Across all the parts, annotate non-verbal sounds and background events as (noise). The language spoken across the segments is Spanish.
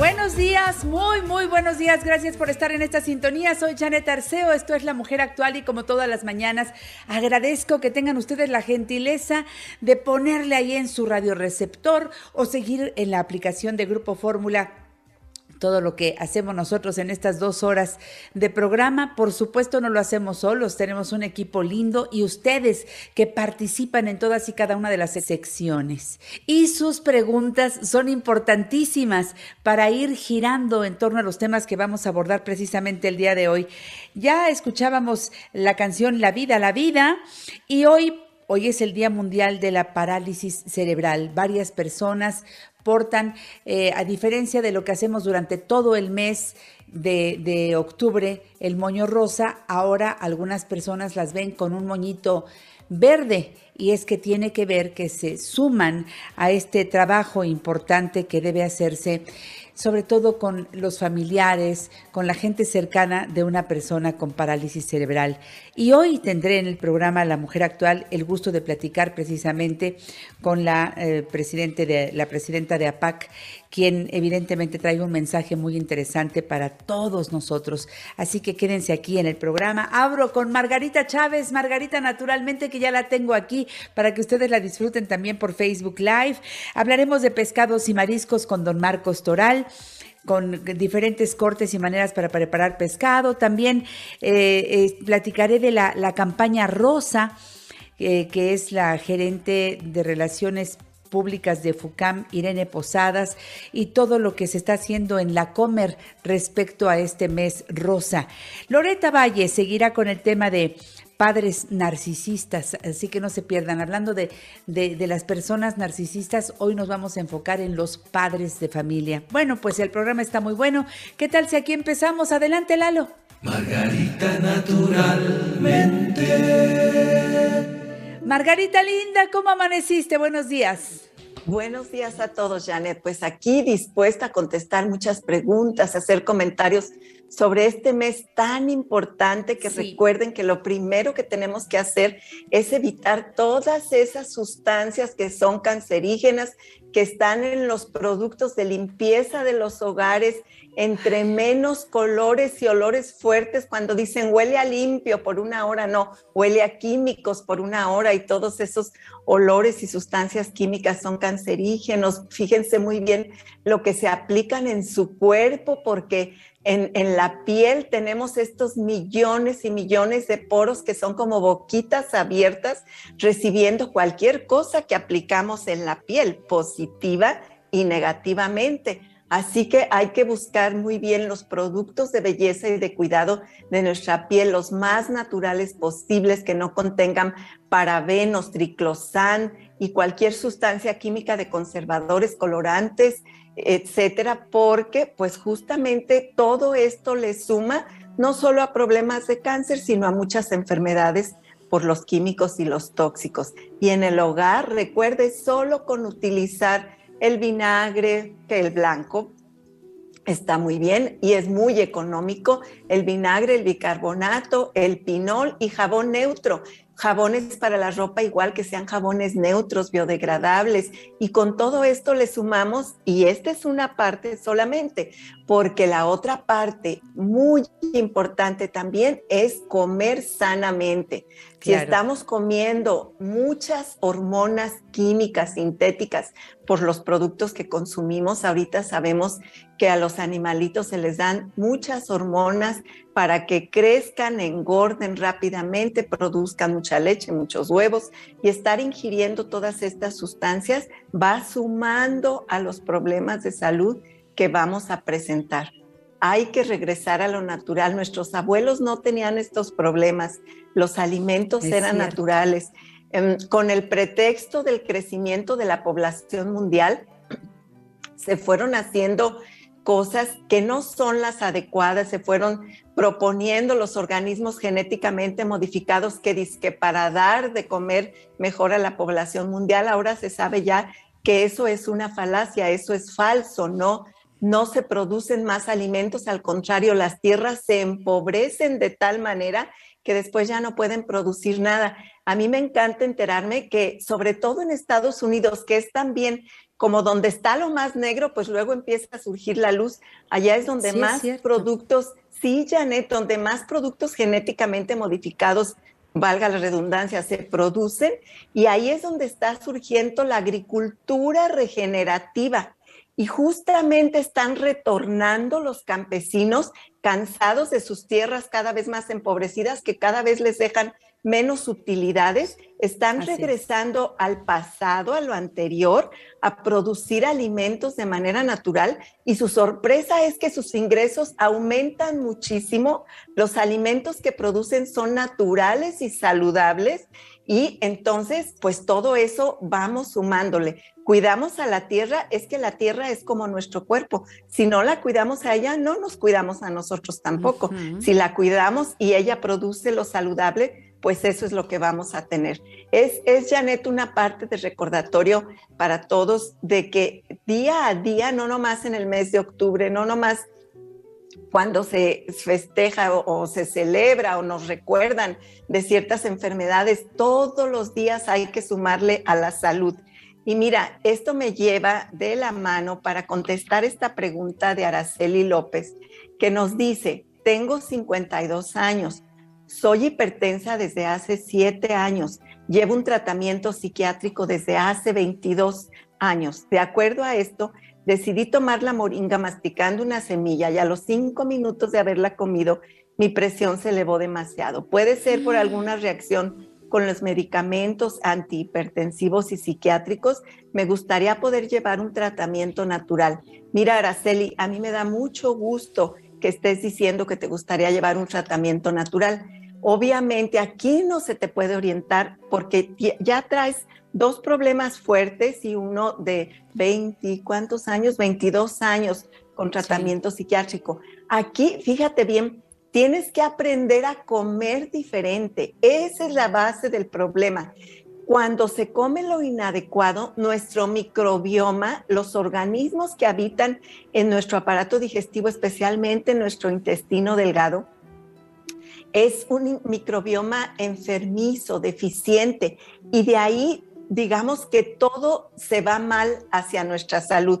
Buenos días, muy, muy buenos días. Gracias por estar en esta sintonía. Soy Janet Arceo, esto es La Mujer Actual y como todas las mañanas agradezco que tengan ustedes la gentileza de ponerle ahí en su radioreceptor o seguir en la aplicación de Grupo Fórmula todo lo que hacemos nosotros en estas dos horas de programa. Por supuesto, no lo hacemos solos, tenemos un equipo lindo y ustedes que participan en todas y cada una de las secciones. Y sus preguntas son importantísimas para ir girando en torno a los temas que vamos a abordar precisamente el día de hoy. Ya escuchábamos la canción La vida, la vida y hoy... Hoy es el Día Mundial de la Parálisis Cerebral. Varias personas portan, eh, a diferencia de lo que hacemos durante todo el mes de, de, octubre, el moño rosa, ahora algunas personas las ven con un moñito verde y es que tiene que ver que se suman a este trabajo importante que debe hacerse sobre todo con los familiares, con la gente cercana de una persona con parálisis cerebral. Y hoy tendré en el programa La Mujer Actual el gusto de platicar precisamente con la, eh, presidente de, la presidenta de APAC, quien evidentemente trae un mensaje muy interesante para todos nosotros. Así que quédense aquí en el programa. Abro con Margarita Chávez, Margarita naturalmente que ya la tengo aquí para que ustedes la disfruten también por Facebook Live. Hablaremos de pescados y mariscos con don Marcos Toral con diferentes cortes y maneras para preparar pescado. También eh, eh, platicaré de la, campaña Rosa, eh, que es la gerente de relaciones públicas de FUCAM, Irene Posadas, y todo lo que se está haciendo en la Comer respecto a este mes rosa. Loreta Valle seguirá con el tema de padres narcisistas, así que no se pierdan. Hablando de, de, de, las personas narcisistas, hoy nos vamos a enfocar en los padres de familia. Bueno, pues el programa está muy bueno. ¿Qué tal si aquí empezamos? Adelante, Lalo. Margarita naturalmente. Margarita linda, ¿cómo amaneciste? Buenos días. Buenos días a todos, Janet. Pues aquí dispuesta a contestar muchas preguntas, hacer comentarios sobre este mes tan importante que sí. recuerden que lo primero que tenemos que hacer es evitar todas esas sustancias que son cancerígenas, que están en los productos de limpieza de los hogares, entre menos colores y olores fuertes, cuando dicen huele a limpio por una hora, no, huele a químicos por una hora y todos esos olores y sustancias químicas son cancerígenos. Fíjense muy bien lo que se aplican en su cuerpo porque en, la piel tenemos estos millones y millones de poros que son como boquitas abiertas recibiendo cualquier cosa que aplicamos en la piel, positiva y negativamente. Así que hay que buscar muy bien los productos de belleza y de cuidado de nuestra piel, los más naturales posibles, que no contengan parabenos, triclosan y cualquier sustancia química de conservadores, colorantes, etcétera, porque pues justamente todo esto le suma no solo a problemas de cáncer, sino a muchas enfermedades por los químicos y los tóxicos. Y en el hogar, recuerde, solo con utilizar el vinagre, que el blanco, está muy bien y es muy económico, el vinagre, el bicarbonato, el pinol y jabón neutro jabones para la ropa igual que sean jabones neutros, biodegradables. Y con todo esto le sumamos, y esta es una parte solamente, porque la otra parte muy importante también es comer sanamente. Si estamos comiendo muchas hormonas químicas sintéticas por los productos que consumimos, ahorita sabemos que a los animalitos se les dan muchas hormonas para que crezcan, engorden rápidamente, produzcan mucha leche, muchos huevos y estar ingiriendo todas estas sustancias va sumando a los problemas de salud que vamos a presentar. Hay que regresar a lo natural. Nuestros abuelos no tenían estos problemas. Los alimentos es eran cierto. naturales. Eh, con el pretexto del crecimiento de la población mundial, (clears throat) se fueron haciendo cosas que no son las adecuadas, se fueron proponiendo los organismos genéticamente modificados que, que para dar de comer mejor a la población mundial, ahora se sabe ya que eso es una falacia, eso es falso, no, no se producen más alimentos, al contrario, las tierras se empobrecen de tal manera que después ya no pueden producir nada. A mí me encanta enterarme que, sobre todo en Estados Unidos, que es también como donde está lo más negro, pues luego empieza a surgir la luz. Allá es donde más productos, sí, Janet, donde más productos genéticamente modificados, valga la redundancia, se producen. Y ahí es donde está surgiendo la agricultura regenerativa. Y justamente están retornando los campesinos cansados de sus tierras cada vez más empobrecidas, que cada vez les dejan menos utilidades, están regresando al pasado, a lo anterior, a producir alimentos de manera natural y su sorpresa es que sus ingresos aumentan muchísimo, los alimentos que producen son naturales y saludables y entonces pues todo eso vamos sumándole. Cuidamos a la tierra, es que la tierra es como nuestro cuerpo. Si no la cuidamos a ella, no nos cuidamos a nosotros tampoco. Si la cuidamos y ella produce lo saludable, pues eso es lo que vamos a tener. Es, es, Janet, una parte de recordatorio para todos de que día a día, no nomás en el mes de octubre, no nomás cuando se festeja o, se celebra o nos recuerdan de ciertas enfermedades, todos los días hay que sumarle a la salud. Y mira, esto me lleva de la mano para contestar esta pregunta de Araceli López, que nos dice, tengo 52 años, soy hipertensa desde hace siete años. Llevo un tratamiento psiquiátrico desde hace 22 años. De acuerdo a esto, decidí tomar la moringa masticando una semilla y a los cinco minutos de haberla comido, mi presión se elevó demasiado. Puede ser por alguna reacción con los medicamentos antihipertensivos y psiquiátricos. Me gustaría poder llevar un tratamiento natural. Mira, Araceli, a mí me da mucho gusto que estés diciendo que te gustaría llevar un tratamiento natural Obviamente aquí no se te puede orientar porque ya traes dos problemas fuertes y uno de 20, ¿cuántos años? 22 años con tratamiento psiquiátrico. Aquí, fíjate bien, tienes que aprender a comer diferente. Esa es la base del problema. Cuando se come lo inadecuado, nuestro microbioma, los organismos que habitan en nuestro aparato digestivo, especialmente en nuestro intestino delgado, es un microbioma enfermizo, deficiente, y de ahí digamos que todo se va mal hacia nuestra salud.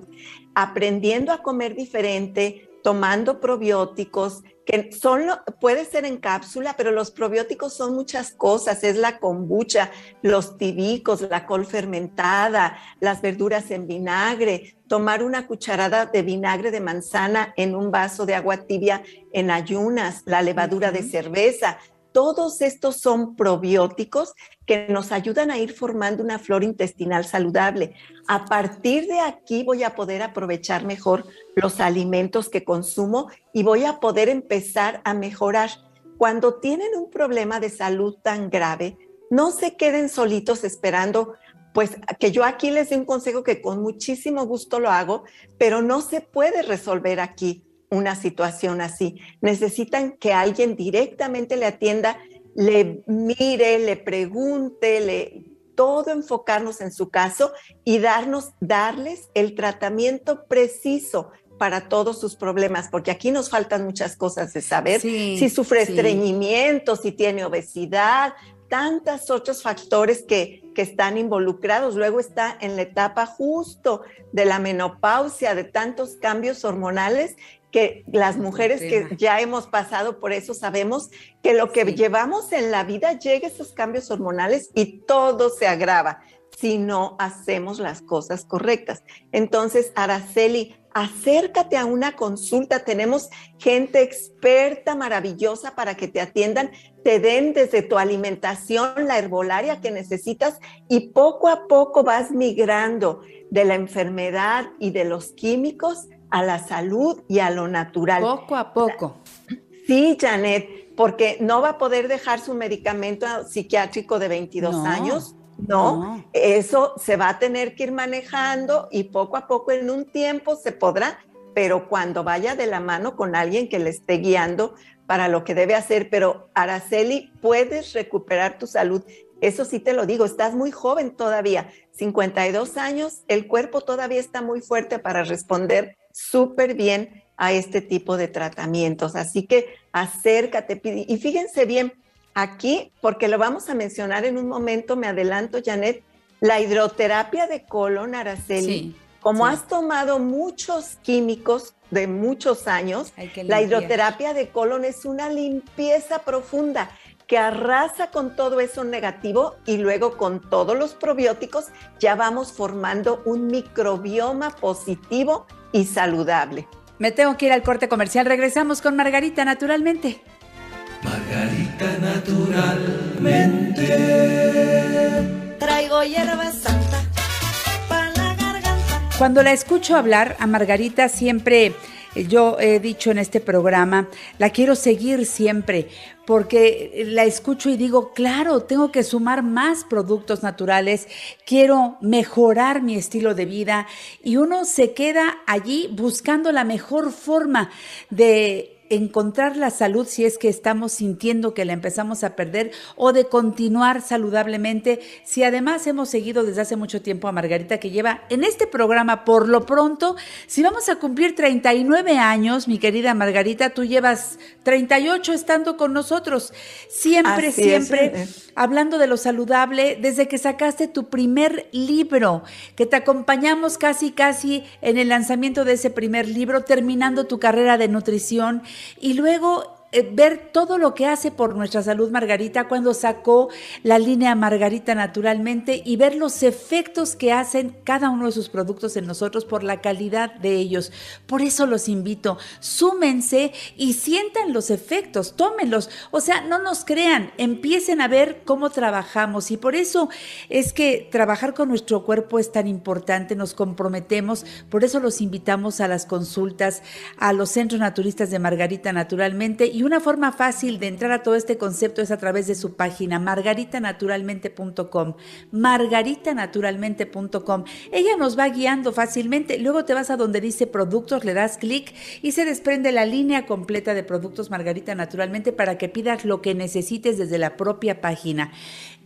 Aprendiendo a comer diferente, tomando probióticos, que son, puede ser en cápsula, pero los probióticos son muchas cosas, es la kombucha, los tibicos, la col fermentada, las verduras en vinagre, tomar una cucharada de vinagre de manzana en un vaso de agua tibia en ayunas, la levadura de cerveza, todos estos son probióticos que nos ayudan a ir formando una flora intestinal saludable. A partir de aquí voy a poder aprovechar mejor los alimentos que consumo y voy a poder empezar a mejorar. Cuando tienen un problema de salud tan grave, no se queden solitos esperando, pues que yo aquí les dé un consejo que con muchísimo gusto lo hago, pero no se puede resolver aquí una situación así. Necesitan que alguien directamente le atienda, le mire, le pregunte, le todo enfocarnos en su caso y darnos, darles el tratamiento preciso para todos sus problemas, porque aquí nos faltan muchas cosas de saber si sufre estreñimiento, si tiene obesidad, tantos otros factores que, que están involucrados. Luego está en la etapa justo de la menopausia, de tantos cambios hormonales que las mujeres que ya hemos pasado por eso sabemos que lo que llevamos en la vida llega a esos cambios hormonales y todo se agrava si no hacemos las cosas correctas. Entonces, Araceli, acércate a una consulta. Tenemos gente experta, maravillosa para que te atiendan, te den desde tu alimentación la herbolaria que necesitas y poco a poco vas migrando de la enfermedad y de los químicos a la salud y a lo natural. Poco a poco. Sí, Janet, porque no va a poder dejar su medicamento psiquiátrico de 22 años. No, eso se va a tener que ir manejando y poco a poco en un tiempo se podrá, pero cuando vaya de la mano con alguien que le esté guiando para lo que debe hacer. Pero Araceli, puedes recuperar tu salud. Eso sí te lo digo, estás muy joven todavía, 52 años, el cuerpo todavía está muy fuerte para responder súper bien a este tipo de tratamientos. Así que acércate y fíjense bien, aquí, porque lo vamos a mencionar en un momento, me adelanto, Janet, la hidroterapia de colon, Araceli. como has tomado muchos químicos de muchos años, la hidroterapia de colon es una limpieza profunda que arrasa con todo eso negativo y luego con todos los probióticos ya vamos formando un microbioma positivo y saludable. Me tengo que ir al corte comercial. Regresamos con Margarita naturalmente. Margarita naturalmente. Traigo hierba santa para la garganta. Cuando la escucho hablar a Margarita siempre yo he dicho en este programa, la quiero seguir siempre porque la escucho y digo, claro, tengo que sumar más productos naturales, quiero mejorar mi estilo de vida y uno se queda allí buscando la mejor forma de encontrar la salud si es que estamos sintiendo que la empezamos a perder o de continuar saludablemente. Si además hemos seguido desde hace mucho tiempo a Margarita que lleva en este programa por lo pronto, si vamos a cumplir 39 años, mi querida Margarita, tú llevas 38 estando con nosotros, siempre, siempre hablando de lo saludable desde que sacaste tu primer libro, que te acompañamos casi, casi en el lanzamiento de ese primer libro, terminando tu carrera de nutrición y luego ver todo lo que hace por nuestra salud Margarita cuando sacó la línea Margarita naturalmente y ver los efectos que hacen cada uno de sus productos en nosotros por la calidad de ellos. Por eso los invito, súmense y sientan los efectos, tómenlos. O sea, no nos crean, empiecen a ver cómo trabajamos y por eso es que trabajar con nuestro cuerpo es tan importante, nos comprometemos, por eso los invitamos a las consultas, a los centros naturistas de Margarita naturalmente una forma fácil de entrar a todo este concepto es a través de su página margaritanaturalmente.com. Margaritanaturalmente.com. Ella nos va guiando fácilmente. Luego te vas a donde dice productos, le das clic y se desprende la línea completa de productos Margarita Naturalmente para que pidas lo que necesites desde la propia página.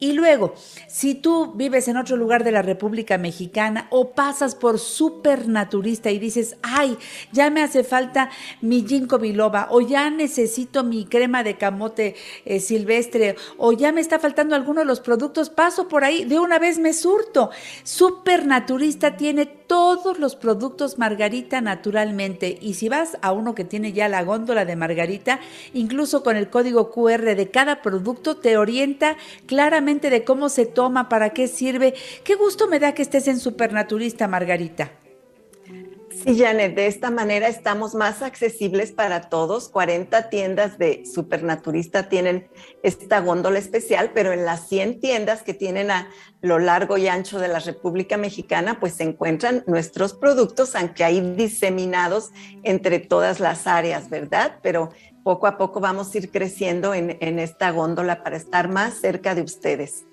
Y luego, si tú vives en otro lugar de la República Mexicana o pasas por supernaturista y dices, ay, ya me hace falta mi ginkgo biloba o ya necesito mi crema de camote eh, silvestre o ya me está faltando alguno de los productos, paso por ahí, de una vez me surto. Supernaturista tiene todos los productos Margarita naturalmente y si vas a uno que tiene ya la góndola de Margarita, incluso con el código QR de cada producto te orienta claramente de cómo se toma, para qué sirve. Qué gusto me da que estés en Supernaturista, Margarita. Sí, Janet, de esta manera estamos más accesibles para todos. 40 tiendas de Supernaturista tienen esta góndola especial, pero en las 100 tiendas que tienen a lo largo y ancho de la República Mexicana, pues se encuentran nuestros productos, aunque hay diseminados entre todas las áreas, ¿verdad? Pero poco a poco vamos a ir creciendo en, en esta góndola para estar más cerca de ustedes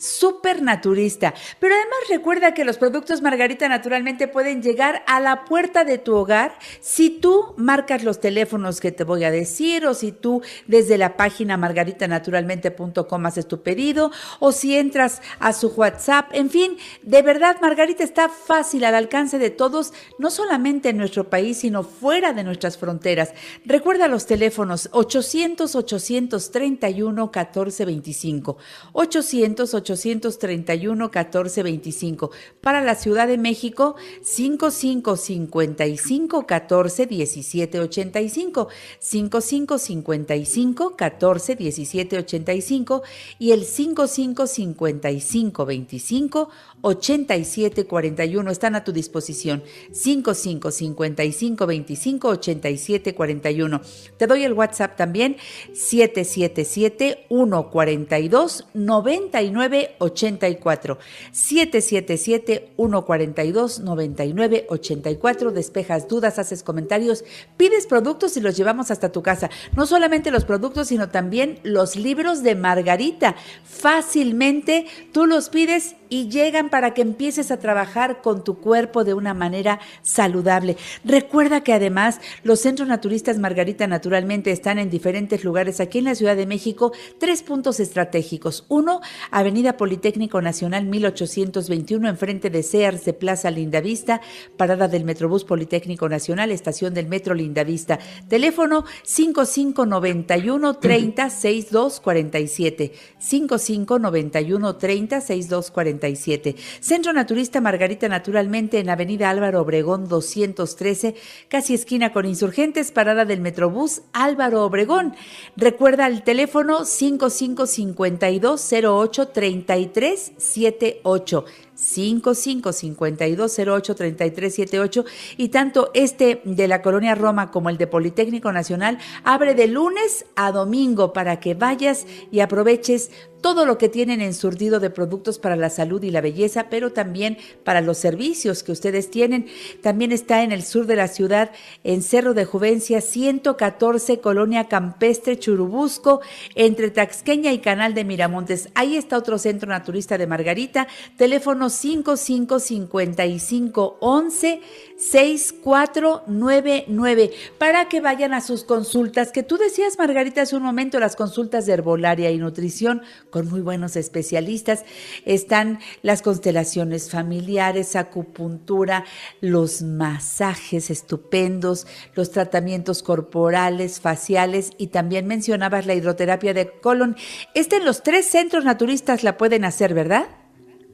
súper naturista. Pero además recuerda que los productos Margarita naturalmente pueden llegar a la puerta de tu hogar si tú marcas los teléfonos que te voy a decir o si tú desde la página margaritanaturalmente.com haces tu pedido o si entras a su WhatsApp. En fin, de verdad Margarita está fácil al alcance de todos, no solamente en nuestro país, sino fuera de nuestras fronteras. Recuerda los teléfonos 800 831 1425. 800 831 1425. Para la Ciudad de México, 5555 14 17 85. 5555 14 17 85 y el 5555 25 87 41 están a tu disposición. 5555 25 87 41. Te doy el WhatsApp también 777 142 99 9984. 777-142-9984. Despejas dudas, haces comentarios, pides productos y los llevamos hasta tu casa. No solamente los productos, sino también los libros de Margarita. Fácilmente tú los pides y llegan para que empieces a trabajar con tu cuerpo de una manera saludable. Recuerda que además los centros naturistas Margarita naturalmente están en diferentes lugares aquí en la Ciudad de México, tres puntos estratégicos. Uno, Avenida Politécnico Nacional 1821, enfrente de Sears de Plaza Lindavista, parada del Metrobús Politécnico Nacional, estación del Metro Lindavista. Teléfono 5591 30 6247. 5591 30 6247. Centro Naturista Margarita Naturalmente en Avenida Álvaro Obregón 213, casi esquina con Insurgentes, parada del Metrobús Álvaro Obregón. Recuerda el teléfono 5552 08 3378. 5552083378 y tanto este de la Colonia Roma como el de Politécnico Nacional abre de lunes a domingo para que vayas y aproveches todo lo que tienen en surtido de productos para la salud y la belleza, pero también para los servicios que ustedes tienen. También está en el sur de la ciudad, en Cerro de Juvencia, 114, Colonia Campestre, Churubusco, entre Taxqueña y Canal de Miramontes. Ahí está otro centro naturista de Margarita, teléfono 555511 6499 para que vayan a sus consultas que tú decías Margarita hace un momento las consultas de herbolaria y nutrición con muy buenos especialistas. Están las constelaciones familiares acupuntura los masajes estupendos los tratamientos corporales faciales y también mencionabas la hidroterapia de colon. Este en los tres centros naturistas la pueden hacer verdad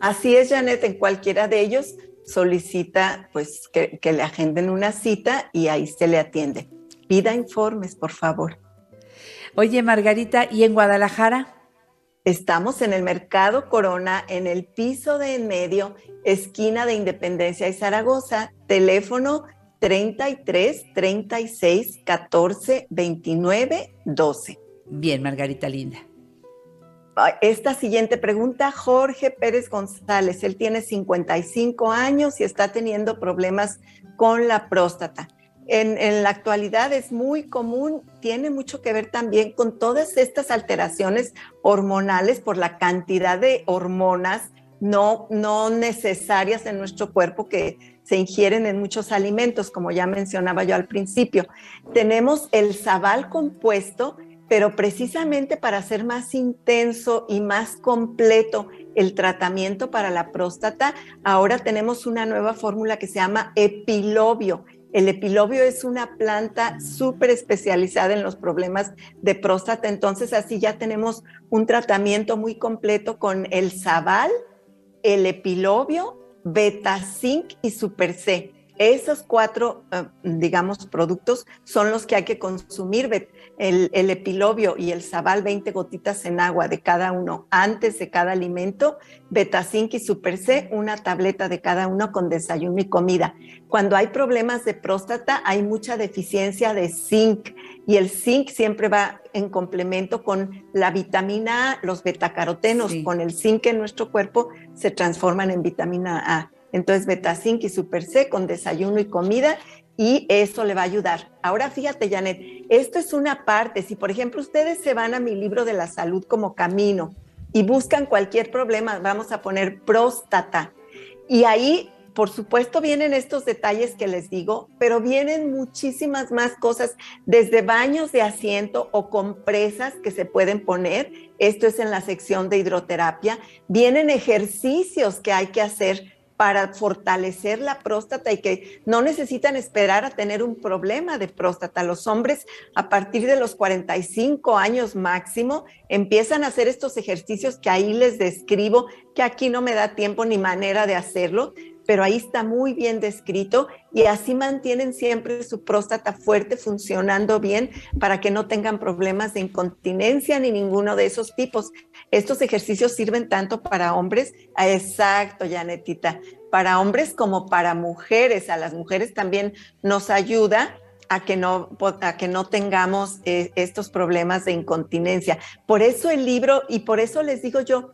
Así es, Janet, en cualquiera de ellos solicita pues que, le agenden una cita y ahí se le atiende. Pida informes, por favor. Oye, Margarita, ¿y en Guadalajara? Estamos en el Mercado Corona, en el piso de en medio, esquina de Independencia y Zaragoza, teléfono 33 36 14 29 12. Bien, Margarita Linda esta siguiente pregunta, Jorge Pérez González, él tiene 55 años y está teniendo problemas con la próstata. En, la actualidad es muy común, tiene mucho que ver también con todas estas alteraciones hormonales por la cantidad de hormonas no, no necesarias en nuestro cuerpo que se ingieren en muchos alimentos, como ya mencionaba yo al principio. Tenemos el sabal compuesto, pero precisamente para hacer más intenso y más completo el tratamiento para la próstata, ahora tenemos una nueva fórmula que se llama epilobio. El epilobio es una planta súper especializada en los problemas de próstata, entonces así ya tenemos un tratamiento muy completo con el sabal, el epilobio, beta-zinc y super C. Esos cuatro, eh, digamos, productos son los que hay que consumir el, epilobio y el sabal 20 gotitas en agua de cada uno antes de cada alimento, Betazinc y Super C, una tableta de cada uno con desayuno y comida. Cuando hay problemas de próstata, hay mucha deficiencia de zinc y el zinc siempre va en complemento con la vitamina A, los betacarotenos. Con el zinc en nuestro cuerpo se transforman en vitamina A. Entonces, Betazinc y Super C con desayuno y comida y eso le va a ayudar. Ahora fíjate, Janet, esto es una parte. Si, por ejemplo, ustedes se van a mi libro de la salud como camino y buscan cualquier problema, vamos a poner próstata. Y ahí, por supuesto, vienen estos detalles que les digo, pero vienen muchísimas más cosas, desde baños de asiento o compresas que se pueden poner. Esto es en la sección de hidroterapia. Vienen ejercicios que hay que hacer para fortalecer la próstata y que no necesitan esperar a tener un problema de próstata. Los hombres a partir de los 45 años máximo empiezan a hacer estos ejercicios que ahí les describo, que aquí no me da tiempo ni manera de hacerlo, pero ahí está muy bien descrito y así mantienen siempre su próstata fuerte, funcionando bien para que no tengan problemas de incontinencia ni ninguno de esos tipos. Estos ejercicios sirven tanto para hombres, exacto, Janetita, para hombres como para mujeres. A las mujeres también nos ayuda a que no, a que no tengamos eh, estos problemas de incontinencia. Por eso el libro, y por eso les digo yo,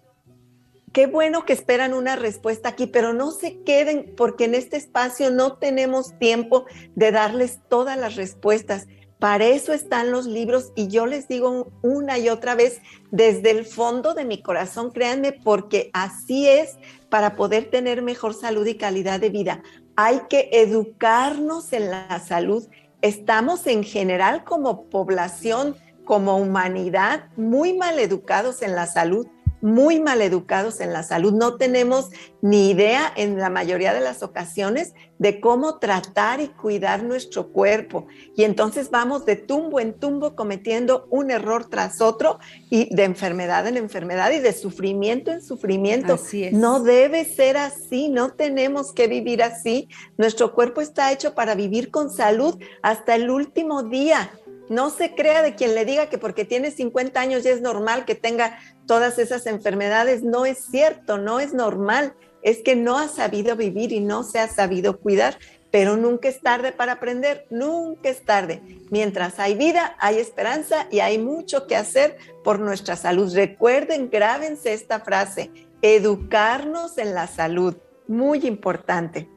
qué bueno que esperan una respuesta aquí, pero no se queden porque en este espacio no tenemos tiempo de darles todas las respuestas. Para eso están los libros y yo les digo una y otra vez desde el fondo de mi corazón, créanme, porque así es para poder tener mejor salud y calidad de vida. Hay que educarnos en la salud. Estamos en general como población, como humanidad, muy mal educados en la salud muy mal educados en la salud. No tenemos ni idea en la mayoría de las ocasiones de cómo tratar y cuidar nuestro cuerpo. Y entonces vamos de tumbo en tumbo cometiendo un error tras otro y de enfermedad en enfermedad y de sufrimiento en sufrimiento. Así es. No debe ser así, no tenemos que vivir así. Nuestro cuerpo está hecho para vivir con salud hasta el último día. No se crea de quien le diga que porque tiene 50 años ya es normal que tenga todas esas enfermedades. No es cierto, no es normal. Es que no ha sabido vivir y no se ha sabido cuidar, pero nunca es tarde para aprender, nunca es tarde. Mientras hay vida, hay esperanza y hay mucho que hacer por nuestra salud. Recuerden, grábense esta frase, educarnos en la salud, muy importante.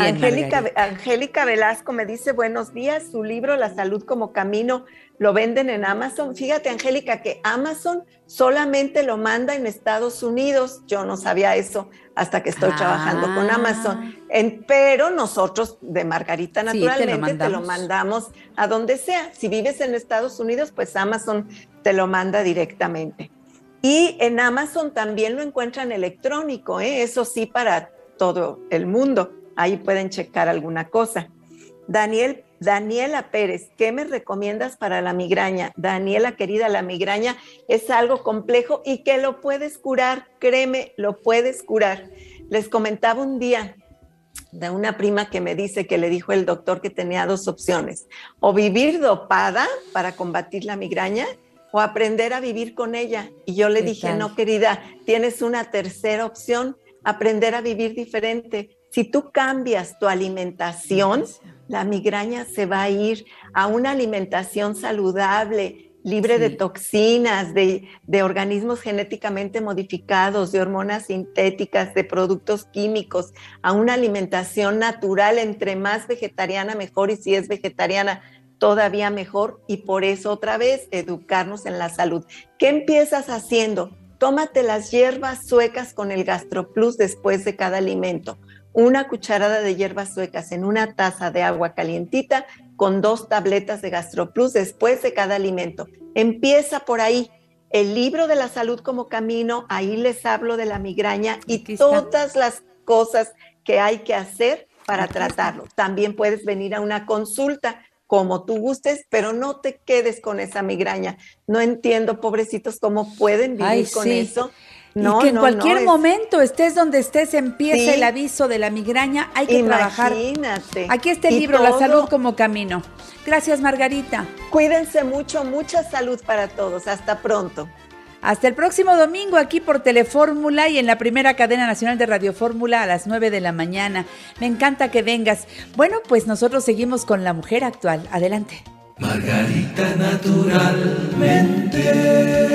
Angélica, Angélica Velasco me dice buenos días, su libro La salud como camino lo venden en Amazon. Fíjate Angélica que Amazon solamente lo manda en Estados Unidos. Yo no sabía eso hasta que estoy trabajando con Amazon. En, pero nosotros de Margarita naturalmente te lo, mandamos a donde sea. Si vives en Estados Unidos, pues Amazon te lo manda directamente. Y en Amazon también lo encuentran electrónico, ¿eh? eso sí, para todo el mundo. Ahí pueden checar alguna cosa. Daniel, Daniela Pérez, ¿qué me recomiendas para la migraña? Daniela, querida, la migraña es algo complejo y que lo puedes curar, créeme, lo puedes curar. Les comentaba un día de una prima que me dice que le dijo el doctor que tenía dos opciones, o vivir dopada para combatir la migraña o aprender a vivir con ella. Y yo le dije, no, querida, tienes una tercera opción, aprender a vivir diferente. Si tú cambias tu alimentación, la migraña se va a ir a una alimentación saludable, libre de toxinas, de, de, organismos genéticamente modificados, de hormonas sintéticas, de productos químicos, a una alimentación natural, entre más vegetariana mejor y si es vegetariana todavía mejor y por eso otra vez educarnos en la salud. ¿Qué empiezas haciendo? Tómate las hierbas suecas con el GastroPlus después de cada alimento una cucharada de hierbas suecas en una taza de agua calientita con dos tabletas de GastroPlus después de cada alimento. Empieza por ahí. El libro de la salud como camino, ahí les hablo de la migraña y todas las cosas que hay que hacer para tratarlo. También puedes venir a una consulta como tú gustes, pero no te quedes con esa migraña. No entiendo, pobrecitos, cómo pueden vivir con eso y que en cualquier momento, estés donde estés, empiece el aviso de la migraña, hay que trabajar. Aquí está el libro, La salud como camino. Gracias, Margarita. Cuídense mucho, mucha salud para todos. Hasta pronto. Hasta el próximo domingo aquí por Telefórmula y en la primera cadena nacional de Radio Fórmula a las 9 de la mañana. Me encanta que vengas. Bueno, pues nosotros seguimos con la mujer actual. Adelante. Margarita naturalmente.